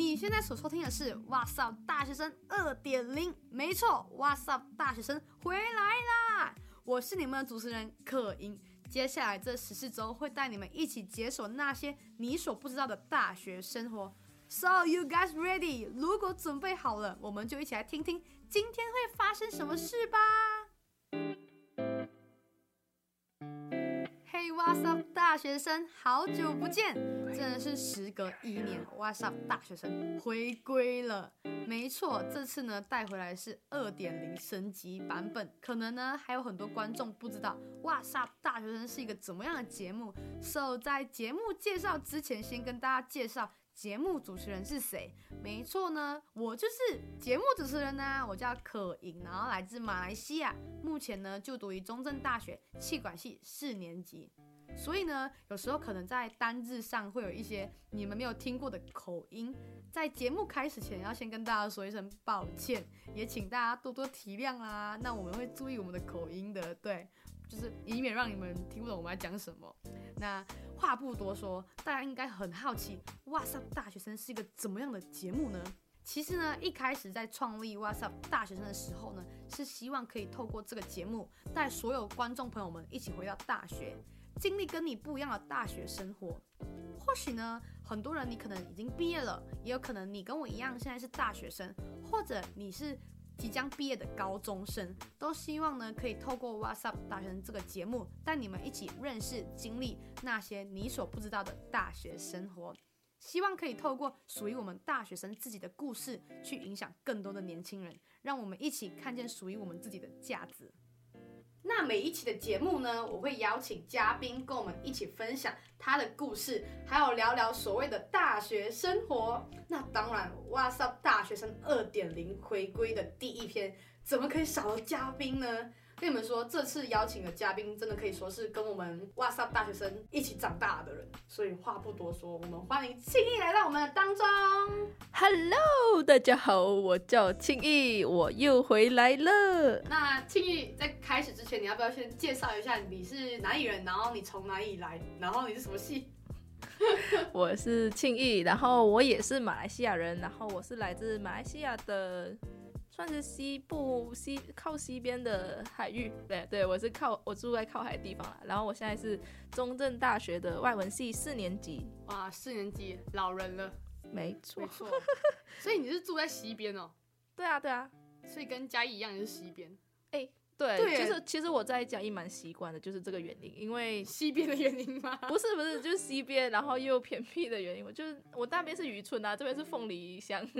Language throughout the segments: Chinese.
你现在所收听的是《哇塞大学生二点零》，没错，《哇塞大学生》回来啦！我是你们的主持人可盈。接下来这十四周会带你们一起解锁那些你所不知道的大学生活。So you guys ready？如果准备好了，我们就一起来听听今天会发生什么事吧。哇大学生，好久不见！真的是时隔一年，What's up，大学生回归了。没错，这次呢带回来是二点零升级版本。可能呢还有很多观众不知道，What's up，大学生是一个怎么样的节目。So 在节目介绍之前，先跟大家介绍。节目主持人是谁？没错呢，我就是节目主持人呢、我叫可盈，然后来自马来西亚，目前呢就读于中正大学气管系四年级。所以呢，有时候可能在单字上会有一些你们没有听过的口音。在节目开始前，要先跟大家说一声抱歉，也请大家多多体谅啦。那我们会注意我们的口音的，对，就是以免让你们听不懂我们在讲什么。那话不多说，大家应该很好奇，What's Up 大学生是一个怎么样的节目呢？其实呢，一开始在创立 What's Up 大学生的时候呢，是希望可以透过这个节目，带所有观众朋友们一起回到大学，经历跟你不一样的大学生活。或许呢，很多人你可能已经毕业了，也有可能你跟我一样现在是大学生，或者你是。即将毕业的高中生都希望呢，可以透过 What's Up 大学生这个节目，带你们一起认识、经历那些你所不知道的大学生活。希望可以透过属于我们大学生自己的故事，去影响更多的年轻人，让我们一起看见属于我们自己的价值。那每一期的节目呢，我会邀请嘉宾跟我们一起分享他的故事，还有聊聊所谓的大学生活。那当然哇塞大学生二点零回归的第一篇，怎么可以少了嘉宾呢？跟你们说，这次邀请的嘉宾真的可以说是跟我们 What's Up 大学生一起长大的人，所以话不多说，我们欢迎庆义来到我们的当中。Hello，大家好，我叫庆义，我又回来了。那庆义在开始之前，你要不要先介绍一下你是哪里人，然后你从哪里来，然后你是什么系？我是庆义，然后我也是马来西亚人，然后我是来自马来西亚的。算是西部西靠西边的海域，对对，我是靠我住在靠海的地方啦。然后我现在是中正大学的外文系四年级。哇，四年级老人了，没错，没错。所以你是住在西边哦？对啊，对啊。所以跟嘉义一样也是西边。哎、欸，对，对其实其实我在嘉义蛮习惯的，就是这个原因，因为西边的原因吗？不是不是，就是西边，然后又偏僻的原因。我就是我那边是渔村啊，这边是凤梨乡。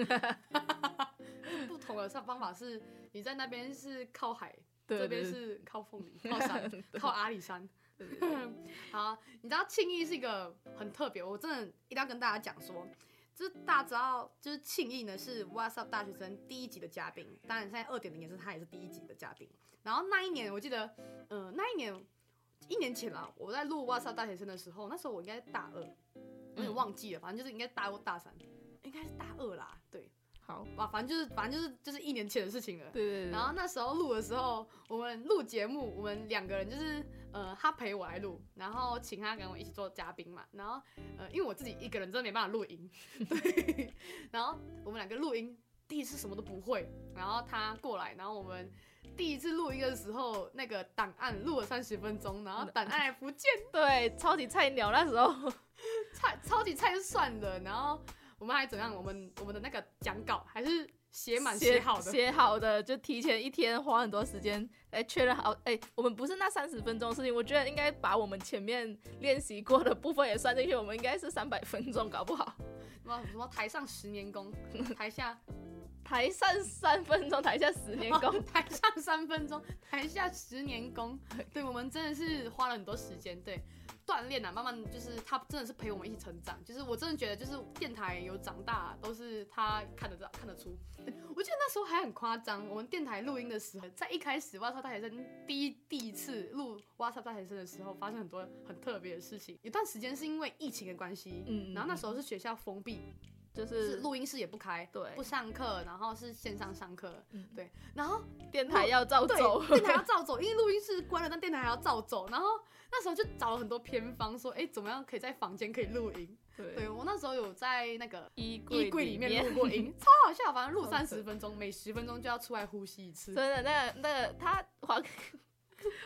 不同的上方法是，你在那边是靠海，这边是靠凤梨、靠山、靠阿里山。好，你知道庆义是一个很特别，我真的一定要跟大家讲说，就是大家知道，就是庆义呢是 What's Up 大学生第一集的嘉宾，当然现在二点零也是他也是第一集的嘉宾。然后那一年我记得，嗯、呃，那一年一年前了，我在录 What's Up 大学生的时候，那时候我应该是大二，有点忘记了，反正就是应该大二大三，应该是大二啦，对。好，哇，反正就是，反正就是，就是一年前的事情了。对对对。然后那时候录的时候，我们录节目，我们两个人就是，呃，他陪我来录，然后请他跟我一起做嘉宾嘛。然后，呃，因为我自己一个人真的没办法录音，对。然后我们两个录音，第一次什么都不会。然后他过来，然后我们第一次录音的时候，那个档案录了三十分钟，然后档案还不见。对，超级菜鸟那时候，菜超级菜就算了，然后。我们还怎样？我们我们的那个讲稿还是写满写好的，写好的就提前一天花很多时间来确认好。哎，我们不是那三十分钟的事情，我觉得应该把我们前面练习过的部分也算进去。我们应该是三百分钟，搞不好。什么什么台上十年功，台下台上三分钟，台下十年功，台上三分钟，台下十年功。对，我们真的是花了很多时间，对。锻炼啊，慢慢就是他真的是陪我们一起成长。就是我真的觉得，就是电台有长大，都是他看得到、看得出。我记得那时候还很夸张，我们电台录音的时候，在一开始 What's Up 大学生第一第一次录 What's Up 大学生的时候，发生很多很特别的事情。有段时间是因为疫情的关系，嗯，然后那时候是学校封闭，就是录音室也不开，对，不上课，然后是线上上课，嗯，对，然后电台要照走，电台要照走，因为录音室关了，但电台还要照走。然后那时候就找了很多偏方，说，哎，怎么样可以在房间可以录音？对，我那时候有在那个衣柜衣柜里面录过音，超好笑，反正录三十分钟，每十分钟就要出来呼吸一次。真的，那个那个他黄。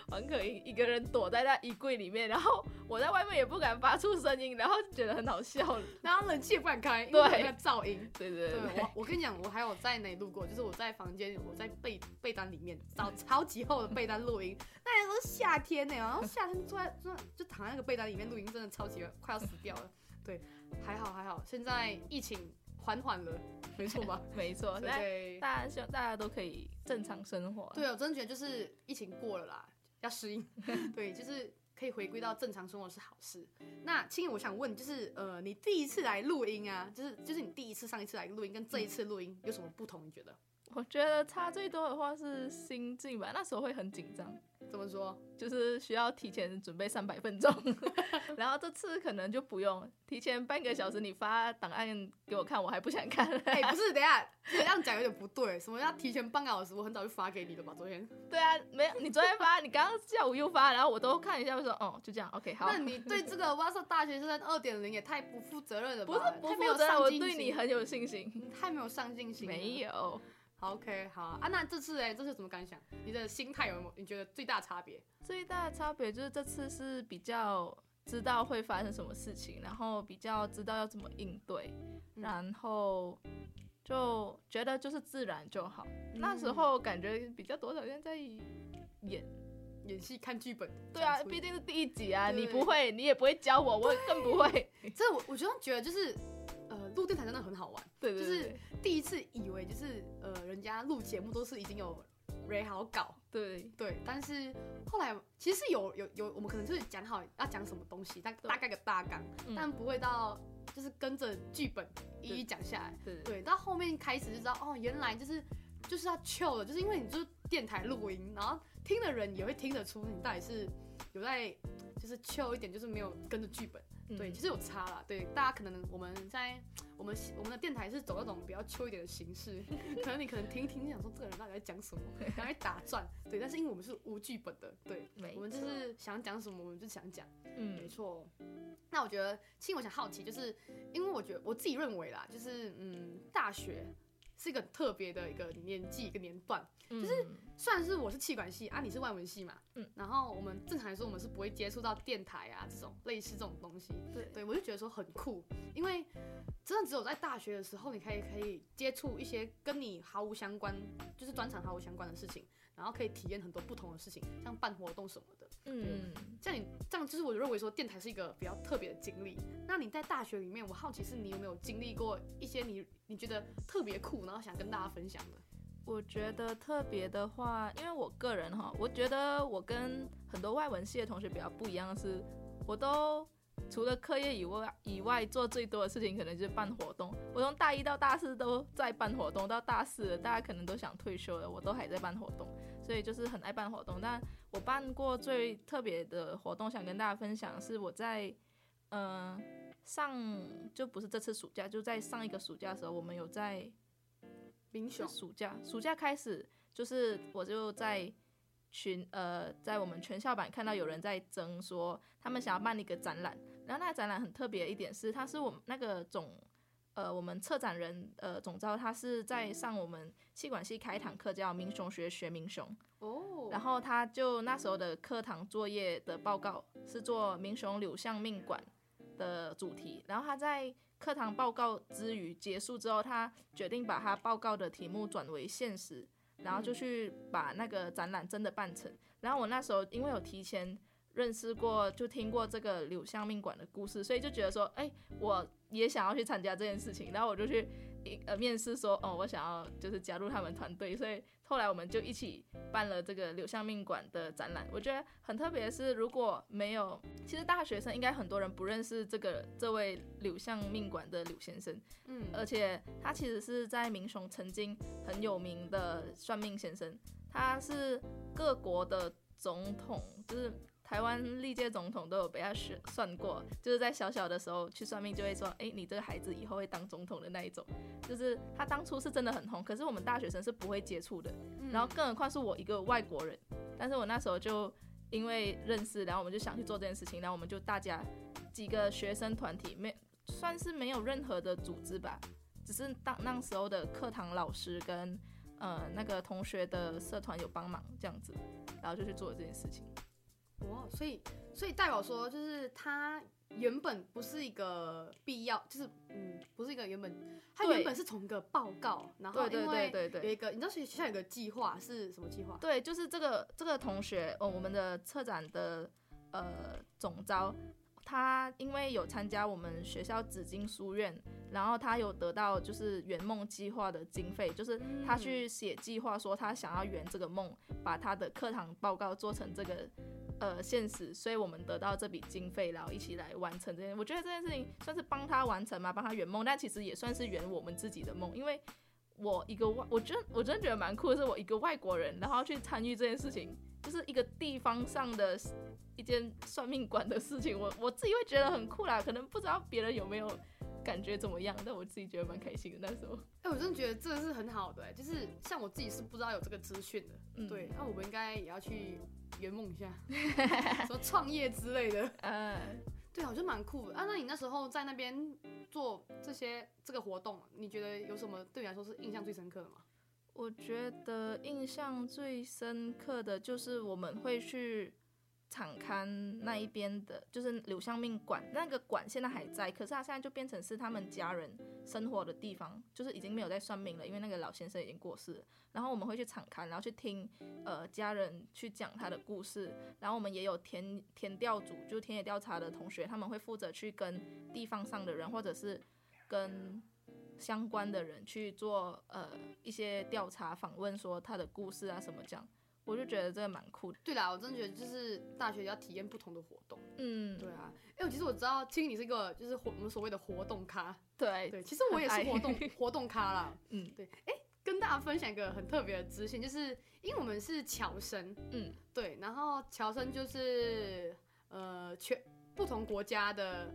黄可英一个人躲在那衣柜里面，然后我在外面也不敢发出声音，然后觉得很好笑，然后冷气也不敢开，因为那个噪音。对对对，对，我我跟你讲，我还有在哪里录过，就是我在房间，我在被被单里面找超级厚的被单录音，那时候是夏天呢，然后夏天坐在坐就躺在那个被单里面录音，真的超级快要死掉了。对，还好还好，现在疫情缓缓了，没错吧？没错，对，大家希望大家都可以正常生活。对，我真的觉得就是疫情过了啦。要适应，对，就是可以回归到正常生活是好事。那青影，我想问，就是呃，你第一次来录音啊，就是就是你第一次上一次来录音，跟这一次录音有什么不同？你觉得？我觉得差最多的话是心境吧，那时候会很紧张。怎么说？就是需要提前准备三百分钟，然后这次可能就不用提前半个小时。你发档案给我看，我还不想看。哎、欸，不是，等一下，这样讲有点不对。什么要提前半个小时？我很早就发给你了吧？昨天？对啊，没有，你昨天发，你刚刚下午又发，然后我都看一下，我说哦，就这样，OK，好。那你对这个 WhatsApp 大学生二点零也太不负责任了吧？不是不负责任，我对你很有信心。你太没有上进心。没有。OK，好啊。那这次哎，这次有什么感想？你的心态有没有？你觉得最大差别？最大的差别就是这次是比较知道会发生什么事情，然后比较知道要怎么应对，嗯、然后就觉得就是自然就好。嗯、那时候感觉比较多少像在演演戏、看剧本。对啊，毕竟是第一集啊，你不会，你也不会教我，我更不会。这我我就觉得就是。呃，录电台真的很好玩，对就是第一次以为就是呃，人家录节目都是已经有 ready 好稿，对。对，但是后来其实是有有有，我们可能就是讲好要讲什么东西，大大概个大纲，但不会到就是跟着剧本一一讲下来，对。对，对，到后面开始就知道哦，原来就是就是要 chill 的，就是因为你就是电台录音，然后听的人也会听得出你到底是有在就是 chill 一点，就是没有跟着剧本。对，其实有差啦。对，大家可能我们在我们我们的电台是走那种比较秋一点的形式，可能你可能听一听，你想说这个人到底在讲什么，然后在打转。对，但是因为我们是无剧本的，对，我们就是想讲什么我们就想讲。嗯，没错。那我觉得，其实我想好奇，就是因为我觉得我自己认为啦，就是嗯，大学是一个特别的一个年纪一个年段。就是算是我是气管系啊，你是外文系嘛，嗯，然后我们正常来说我们是不会接触到电台啊这种类似这种东西，对。对，我就觉得说很酷，因为真的只有在大学的时候，你可以可以接触一些跟你毫无相关，就是专长毫无相关的事情，然后可以体验很多不同的事情，像办活动什么的，嗯，像你这样就是我认为说电台是一个比较特别的经历。那你在大学里面，我好奇是你有没有经历过一些你你觉得特别酷，然后想跟大家分享的？我觉得特别的话，因为我个人哈，我觉得我跟很多外文系的同学比较不一样的是，我都除了课业以外以外做最多的事情，可能就是办活动。我从大一到大四都在办活动，到大四了，大家可能都想退休了，我都还在办活动，所以就是很爱办活动。但我办过最特别的活动，想跟大家分享是我在嗯、上就不是这次暑假，就在上一个暑假的时候，我们有在。是暑假，暑假开始就是我就在群呃，在我们全校版看到有人在争说他们想要办一个展览，然后那个展览很特别的一点是，他是我们那个总呃我们策展人呃总招，他是在上我们气管系开一堂课叫民雄学学民雄哦，然后他就那时候的课堂作业的报告是做民雄柳巷命馆的主题，然后他在。课堂报告之余结束之后，他决定把他报告的题目转为现实，然后就去把那个展览真的办成。然后我那时候因为有提前认识过，就听过这个柳巷命馆的故事，所以就觉得说，哎，我也想要去参加这件事情。然后我就去呃面试说，哦，我想要就是加入他们团队，所以。后来我们就一起办了这个柳巷命馆的展览，我觉得很特别的是，如果没有，其实大学生应该很多人不认识这个这位柳巷命馆的柳先生，嗯，而且他其实是在民雄曾经很有名的算命先生，他是各国的总统，就是台湾历届总统都有被他选算过，就是在小小的时候去算命，就会说，哎，你这个孩子以后会当总统的那一种。就是他当初是真的很红，可是我们大学生是不会接触的。然后更何况是我一个外国人，但是我那时候就因为认识，然后我们就想去做这件事情，然后我们就大家几个学生团体，没算是没有任何的组织吧，只是当那时候的课堂老师跟呃那个同学的社团有帮忙这样子，然后就去做这件事情。哦，所以所以代表说，就是他原本不是一个必要，就是嗯，不是一个原本，他原本是从一个报告，然后因为有一个，你知道学校有个计划是什么计划？对，就是这个这个同学，哦，我们的策展的呃总招，他因为有参加我们学校紫金书院，然后他有得到就是圆梦计划的经费，就是他去写计划，说他想要圆这个梦，把他的课堂报告做成这个。呃，现实，所以我们得到这笔经费，然后一起来完成这件。我觉得这件事情算是帮他完成嘛，帮他圆梦，但其实也算是圆我们自己的梦。因为我一个外，我觉得我真的觉得蛮酷的，是我一个外国人，然后去参与这件事情，就是一个地方上的一间算命馆的事情。我我自己会觉得很酷啦，可能不知道别人有没有感觉怎么样，但我自己觉得蛮开心的那时候。哎、欸，我真的觉得这个是很好的、欸，就是像我自己是不知道有这个资讯的，嗯、对，那我们应该也要去。圆梦一下，什么创业之类的，嗯，对啊，我觉得蛮酷的啊。那你那时候在那边做这些这个活动，你觉得有什么对你来说是印象最深刻的吗？我觉得印象最深刻的就是我们会去。场刊那一边的，就是柳相命馆，那个馆现在还在，可是他现在就变成是他们家人生活的地方，就是已经没有在算命了，因为那个老先生已经过世了。然后我们会去场刊，然后去听呃家人去讲他的故事，然后我们也有田田调组，就田野调查的同学，他们会负责去跟地方上的人或者是跟相关的人去做呃一些调查访问，说他的故事啊什么这样。我就觉得这个蛮酷的。对啦，我真的觉得就是大学要体验不同的活动。嗯，对啊。哎，我其实我知道，其实你是一个就是活我们所谓的活动咖。对对，其实我也是活动 活动咖啦。嗯，对。哎，跟大家分享一个很特别的资讯，就是因为我们是侨生。嗯，对。然后侨生就是呃全不同国家的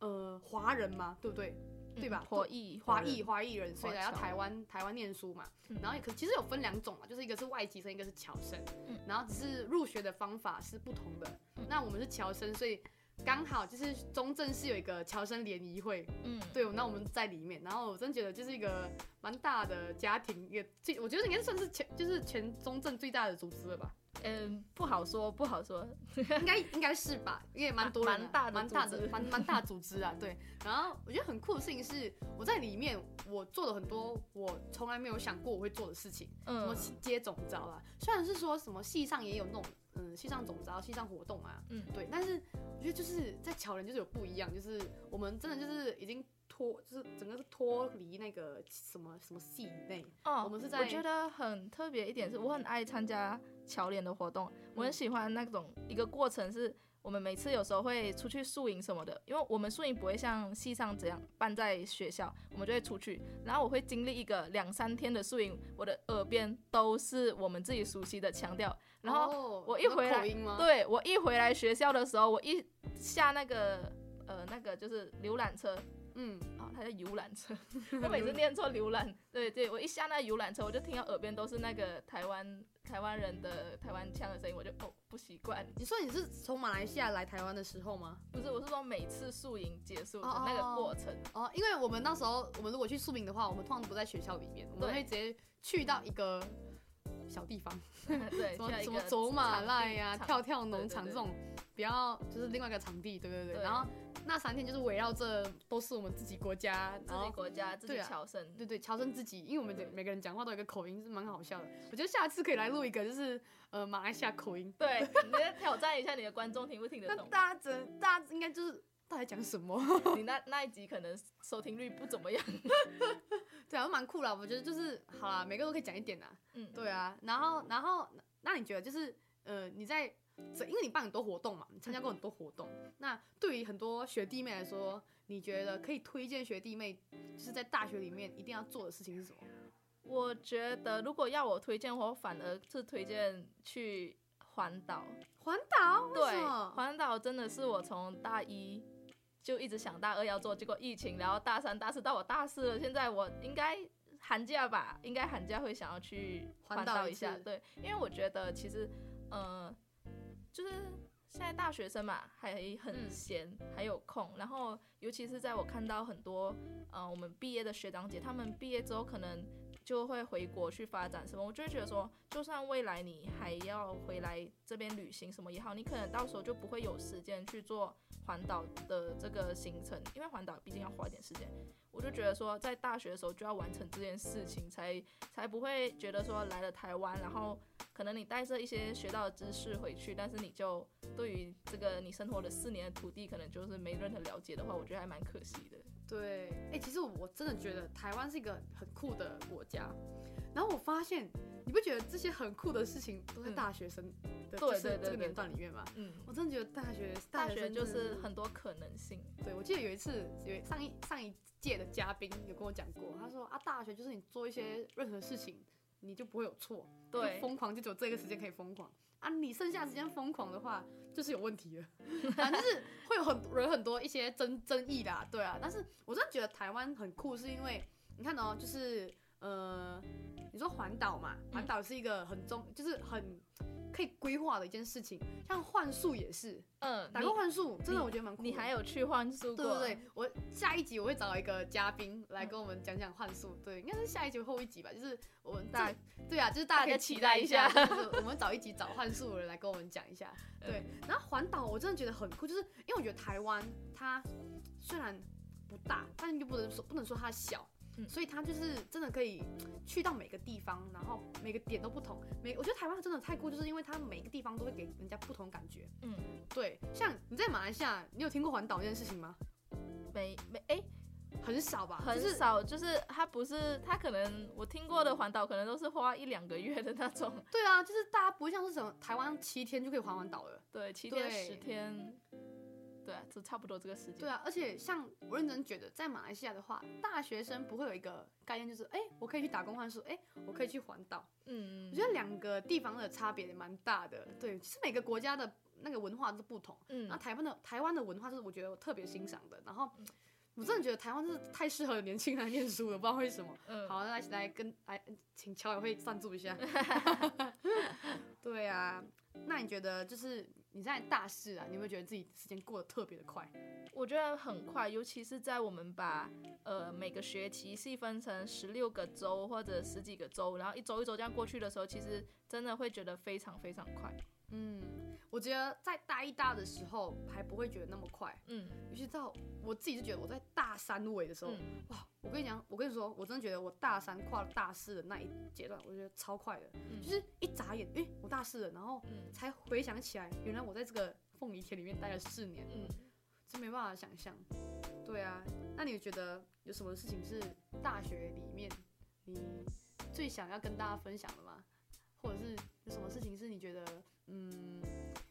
呃华人嘛，对不对？对吧？华裔、华裔、华裔人，所以来到台湾，台湾念书嘛。嗯、然后也可其实有分两种嘛，就是一个是外籍生，一个是侨生。嗯、然后只是入学的方法是不同的。嗯、那我们是侨生，所以刚好就是中正是有一个侨生联谊会。嗯，对，那我们在里面。然后我真觉得就是一个蛮大的家庭，也最我觉得应该算是全就是全中正最大的组织了吧。嗯，不好说，不好说，应该应该是吧，因为蛮多人，蛮大的，蛮大的，蛮蛮大组织啊，对。然后我觉得很酷的事情是，我在里面我做了很多我从来没有想过我会做的事情，嗯，什么接总招啊，虽然是说什么戏上也有那种，嗯，戏上总招、戏上活动啊，嗯，对，但是我觉得就是在桥人就是有不一样，就是我们真的就是已经。脱就是整个是脱离那个什么什么系内哦，我们是在。我觉得很特别一点是，我很爱参加侨联的活动，我很喜欢那种一个过程，是我们每次有时候会出去宿营什么的，因为我们宿营不会像系上这样办在学校，我们就会出去，然后我会经历一个两三天的宿营，我的耳边都是我们自己熟悉的腔调，然后我一回来，对，我一回来学校的时候，我一下那个呃那个就是浏览车。嗯，啊，他叫游览车，我每次念错游览，对对，我一下那游览车，我就听到耳边都是那个台湾台湾人的台湾腔的声音，我就哦不习惯。你说你是从马来西亚来台湾的时候吗？不是，我是说每次宿营结束的那个过程。哦，哦，因为我们那时候我们如果去宿营的话，我们通常不在学校里面，我们会直接去到一个小地方，对，什么什么走马濑呀、跳跳农场这种比较就是另外一个场地，对对对，然后。那三天就是围绕着都是我们自己国家，自己国家自己侨生，对对，侨生自己，因为我们每个人讲话都有一个口音，是蛮好笑的。我觉得下次可以来录一个，就是呃马来西亚口音，对，你再挑战一下你的观众听不听得懂？大家这大家应该就是到底讲什么？你那那一集可能收听率不怎么样，对啊，蛮酷啦。我觉得就是好啦，每个都可以讲一点啦。嗯，对啊，然后然后那你觉得就是呃你在。因为你办很多活动嘛，你参加过很多活动。那对于很多学弟妹来说，你觉得可以推荐学弟妹，就是在大学里面一定要做的事情是什么？我觉得如果要我推荐，我反而是推荐去环岛。环岛？对，环岛真的是我从大一就一直想大二要做，结果疫情，然后大三、大四到我大四了，现在我应该寒假吧，应该寒假会想要去环岛一下。对，因为我觉得其实，呃，就是。现在大学生嘛，还很闲，嗯、还有空。然后，尤其是在我看到很多，呃，我们毕业的学长姐，他们毕业之后可能就会回国去发展什么，我就会觉得说，就算未来你还要回来这边旅行什么也好，你可能到时候就不会有时间去做环岛的这个行程，因为环岛毕竟要花一点时间。我就觉得说，在大学的时候就要完成这件事情，才才不会觉得说来了台湾，然后。可能你带着一些学到的知识回去，但是你就对于这个你生活的四年的土地，可能就是没任何了解的话，我觉得还蛮可惜的。对，哎、其实我真的觉得台湾是一个很酷的国家。然后我发现，你不觉得这些很酷的事情都在大学生的就是这个年段里面吗？嗯，我真的觉得大学大学就是很多可能性。对，我记得有一次有上一上一届的嘉宾有跟我讲过，他说啊，大学就是你做一些任何事情。你就不会有错，对，疯狂就只有这个时间可以疯狂啊！你剩下时间疯狂的话，就是有问题了，反正就是会有很多人很多一些争争议的，对啊。但是我真的觉得台湾很酷，是因为你看哦，就是呃，你说环岛嘛，环岛是一个很重，就是很。可以规划的一件事情，像幻术也是，嗯，打工幻术真的我觉得蛮酷。你还有去幻术过？对对对，我下一集我会找一个嘉宾来跟我们讲讲幻术，对，应该是下一集后一集吧，就是我们大，对啊，就是大家可以期待一下，就是 我们找一集找幻术的人来跟我们讲一下，对。然后环岛我真的觉得很酷，就是因为我觉得台湾它虽然不大，但又不能说不能说它小。所以他就是真的可以去到每个地方，然后每个点都不同。每我觉得台湾真的太酷，就是因为它每个地方都会给人家不同感觉。嗯，对。像你在马来西亚，你有听过环岛这件事情吗？没没哎、欸，很少吧？很少，就是它不是它可能我听过的环岛可能都是花一两个月的那种。对啊，就是大家不会像是什么台湾七天就可以环环岛了。对，七天十天。对啊，就差不多这个时间。对啊，而且像我认真觉得，在马来西亚的话，大学生不会有一个概念，就是哎，我可以去打工换宿，哎，我可以去环岛。嗯，我觉得两个地方的差别也蛮大的。对，其实每个国家的那个文化都是不同。嗯，那台湾的台湾的文化是我觉得我特别欣赏的。然后我真的觉得台湾是太适合年轻人念书了，不知道为什么。嗯，好，那来来跟来请侨委会赞助一下。对啊，那你觉得就是？你在大四啊，你有没有觉得自己时间过得特别的快？我觉得很快，尤其是在我们把呃每个学期细分成十六个周或者十几个周，然后一周一周这样过去的时候，其实真的会觉得非常非常快。嗯，我觉得在大一、大的时候还不会觉得那么快。嗯，尤其到我自己就觉得我在大三尾的时候，嗯、哇！我跟你讲，我跟你说，我真的觉得我大三跨了大四的那一阶段，我觉得超快的，嗯、就是一眨眼，哎、欸，我大四了，然后才回想起来，原来我在这个凤梨田里面待了四年，嗯，真没办法想象。对啊，那你觉得有什么事情是大学里面你最想要跟大家分享的吗？或者是有什么事情是你觉得？嗯，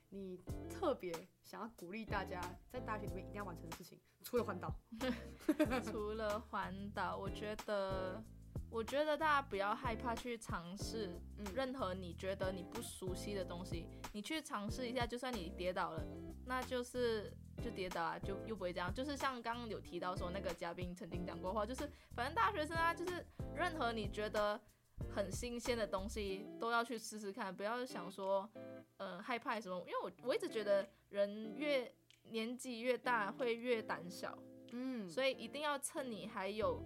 你特别想要鼓励大家在大学里面一定要完成的事情，除了环岛，除了环岛，我觉得，我觉得大家不要害怕去尝试任何你觉得你不熟悉的东西，你去尝试一下，就算你跌倒了，那就是就跌倒啊，就又不会这样。就是像刚刚有提到说那个嘉宾曾经讲过话，就是反正大学生啊，就是任何你觉得很新鲜的东西都要去试试看，不要想说。呃，害怕什么？因为我我一直觉得人越年纪越大会越胆小，嗯，所以一定要趁你还有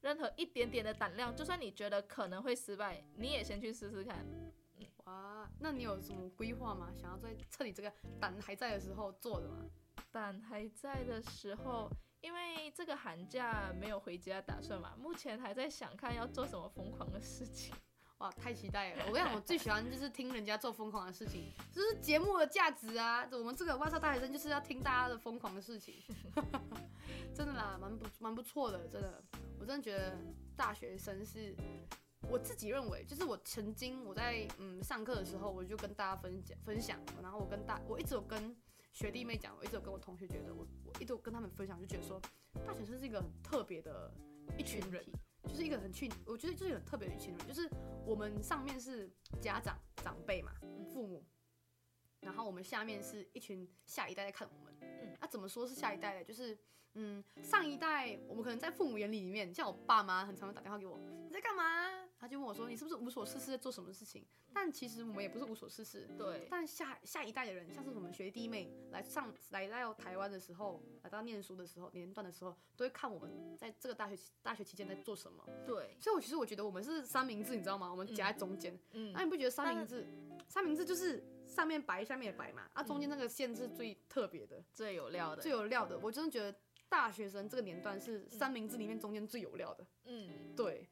任何一点点的胆量，就算你觉得可能会失败，你也先去试试看。嗯，哇，那你有什么规划吗？想要在趁你这个胆还在的时候做的吗？胆还在的时候，因为这个寒假没有回家打算嘛，目前还在想看要做什么疯狂的事情。哇，太期待了！我跟你讲，我最喜欢就是听人家做疯狂的事情，这是节目的价值啊！我们这个哇塞大学生就是要听大家的疯狂的事情，真的啦，蛮不蛮不错的，真的，我真的觉得大学生是，我自己认为，就是我曾经我在嗯上课的时候，我就跟大家分享分享，然后我跟大我一直有跟学弟妹讲，我一直有跟我同学觉得，我我一直有跟他们分享，就觉得说大学生是一个很特别的一群人。就是一个很去，我觉得就是很特别的一群人，就是我们上面是家长长辈嘛，父母，然后我们下面是一群下一代在看我们。嗯，那、啊、怎么说是下一代呢？就是，嗯，上一代我们可能在父母眼里里面，像我爸妈很常会打电话给我，你在干嘛？他就问我说：“你是不是无所事事在做什么事情？”但其实我们也不是无所事事。对。但下下一代的人，像是我们学弟妹来上来到台湾的时候，来到念书的时候，年段的时候，都会看我们在这个大学大学期间在做什么。对。所以，我其实我觉得我们是三明治，你知道吗？我们夹在中间。嗯。那、啊、你不觉得三明治？三明治就是上面白，下面也白嘛。啊，中间那个线是最特别的，最有料的，最有料的。我真的觉得大学生这个年段是三明治里面中间最有料的。嗯，对。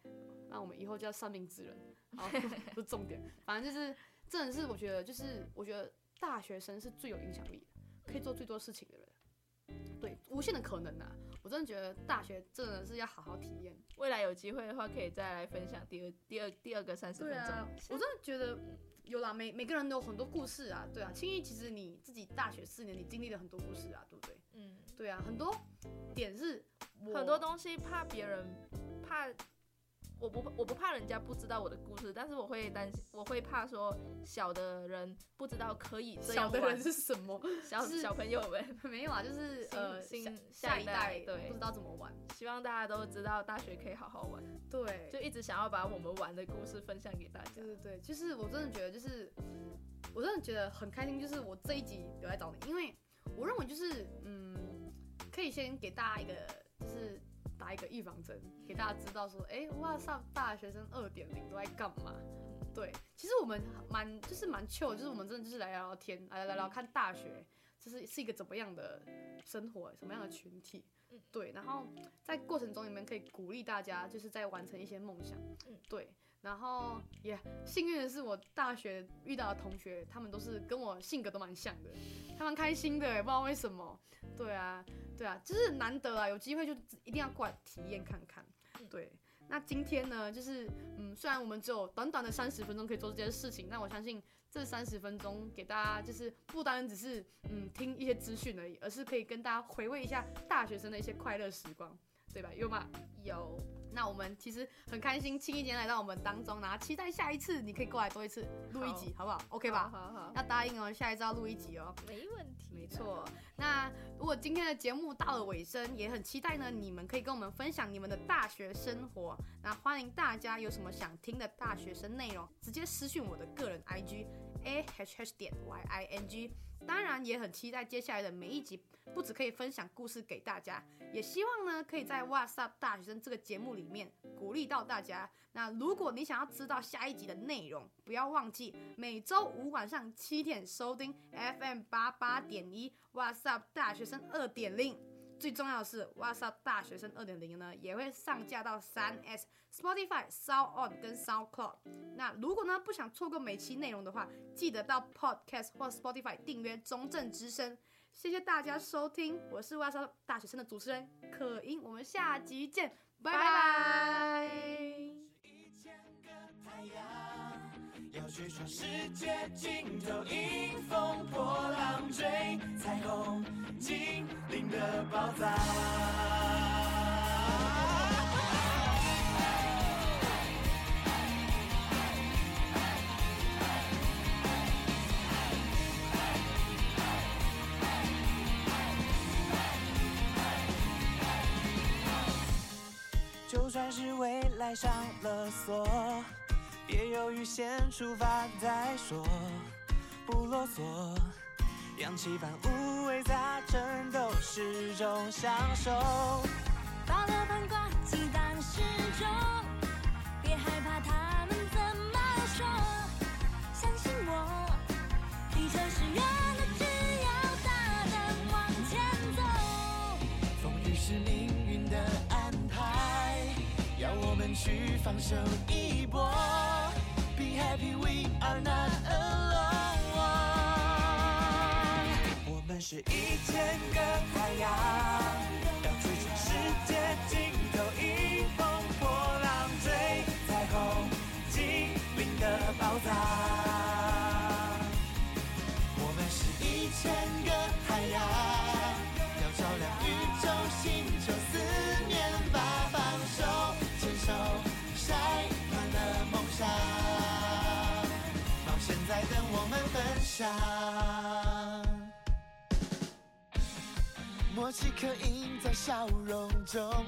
那我们以后叫三明治人，好，不是重点，反正就是，真的是我觉得，就是我觉得大学生是最有影响力的，可以做最多事情的人，对，无限的可能啊！我真的觉得大学真的是要好好体验。未来有机会的话，可以再来分享第二、第二、第二个三十分钟。啊，我真的觉得有啦，每每个人都有很多故事啊，对啊。青衣其实你自己大学四年，你经历了很多故事啊，对不对？嗯，对啊，很多点是很多东西怕别人怕。我不我不怕人家不知道我的故事，但是我会担心，我会怕说小的人不知道可以这样。小的人是什么？小小朋友们 没有啊，就是呃新下一代对不知道怎么玩。希望大家都知道大学可以好好玩。对，就一直想要把我们玩的故事分享给大家。对对对，就是我真的觉得，就是我真的觉得很开心，就是我这一集有来找你，因为我认为就是嗯，可以先给大家一个就是。打一个预防针，给大家知道说，哎，哇塞，大学生二点零都在干嘛？对，其实我们蛮就是蛮 chill，就是我们真的就是来聊聊天，来来聊看大学，就是是一个怎么样的生活，什么样的群体，对，然后在过程中你们可以鼓励大家，就是在完成一些梦想，对，然后也幸运的是我大学遇到的同学，他们都是跟我性格都蛮像的，还蛮开心的，也不知道为什么，对啊。对啊，就是难得啊，有机会就一定要过来体验看看。对，那今天呢，就是嗯，虽然我们只有短短的三十分钟可以做这件事情，但我相信这三十分钟给大家就是不单只是嗯听一些资讯而已，而是可以跟大家回味一下大学生的一些快乐时光，对吧？有吗？有。那我们其实很开心，青艺今天来到我们当中，然后期待下一次你可以过来多一次录一集，好，好不好？OK 吧？好好好，要答应哦，下一次要录一集哦。没问题。没错。那如果今天的节目到了尾声，也很期待呢，你们可以跟我们分享你们的大学生活。那欢迎大家有什么想听的大学生内容，直接私讯我的个人 IG a h h 点 y i n g。当然也很期待接下来的每一集，不只可以分享故事给大家，也希望呢可以在 What's Up 大学生这个节目里面鼓励到大家。那如果你想要知道下一集的内容，不要忘记每周五晚上七点收听 FM 八八点一 What's Up 大学生二点零。最重要的是 What's Up 大学生二点零呢也会上架到三 S、Spotify、SoundOn 跟 SoundCloud。那如果呢不想错过每期内容的话，记得到 Podcast 或 Spotify 订阅中正之声。谢谢大家收听，我是 What's Up 大学生的主持人可英，我们下集见，拜拜。要去闯世界尽头，迎风破浪追彩虹，精灵的宝藏。就算是未来上了锁，别犹豫，先出发再说，不啰嗦，扬起帆，五味杂陈都是种享受。把罗盘挂起当时钟，别害怕他们怎么说，相信我，你就是去放手一搏，Be happy, we are not alone。我们是一千个太阳，要追逐世界尽头，迎风破浪追彩虹，精灵的宝藏。我们是一千个太阳，要照亮宇宙星球上。默契刻印在笑容中，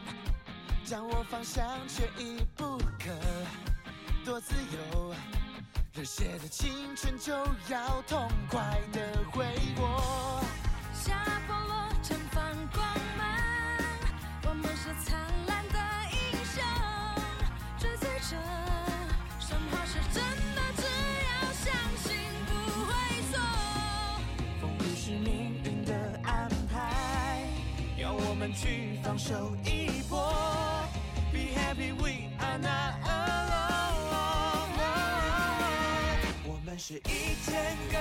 掌握方向却已不可多自由。热血的青春就要痛快的挥霍。风。放手一搏。Be happy, we are not alone。我们是一千个